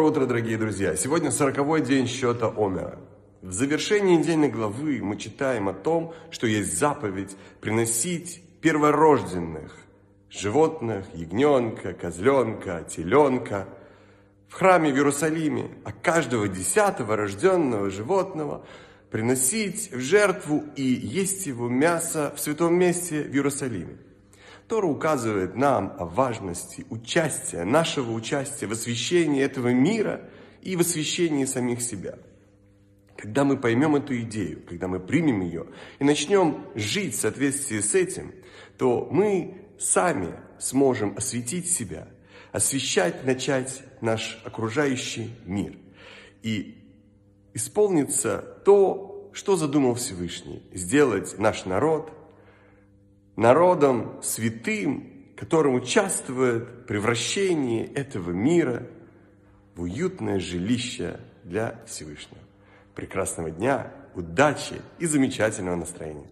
Доброе утро, дорогие друзья! Сегодня сороковой день счета Омера. В завершении недельной главы мы читаем о том, что есть заповедь приносить перворожденных животных, ягненка, козленка, теленка в храме в Иерусалиме, а каждого десятого рожденного животного приносить в жертву и есть его мясо в святом месте в Иерусалиме. Тора указывает нам о важности участия, нашего участия в освящении этого мира и в освящении самих себя. Когда мы поймем эту идею, когда мы примем ее и начнем жить в соответствии с этим, то мы сами сможем осветить себя, освещать, начать наш окружающий мир. И исполнится то, что задумал Всевышний, сделать наш народ – народом святым, которым участвует в превращении этого мира в уютное жилище для Всевышнего. Прекрасного дня, удачи и замечательного настроения.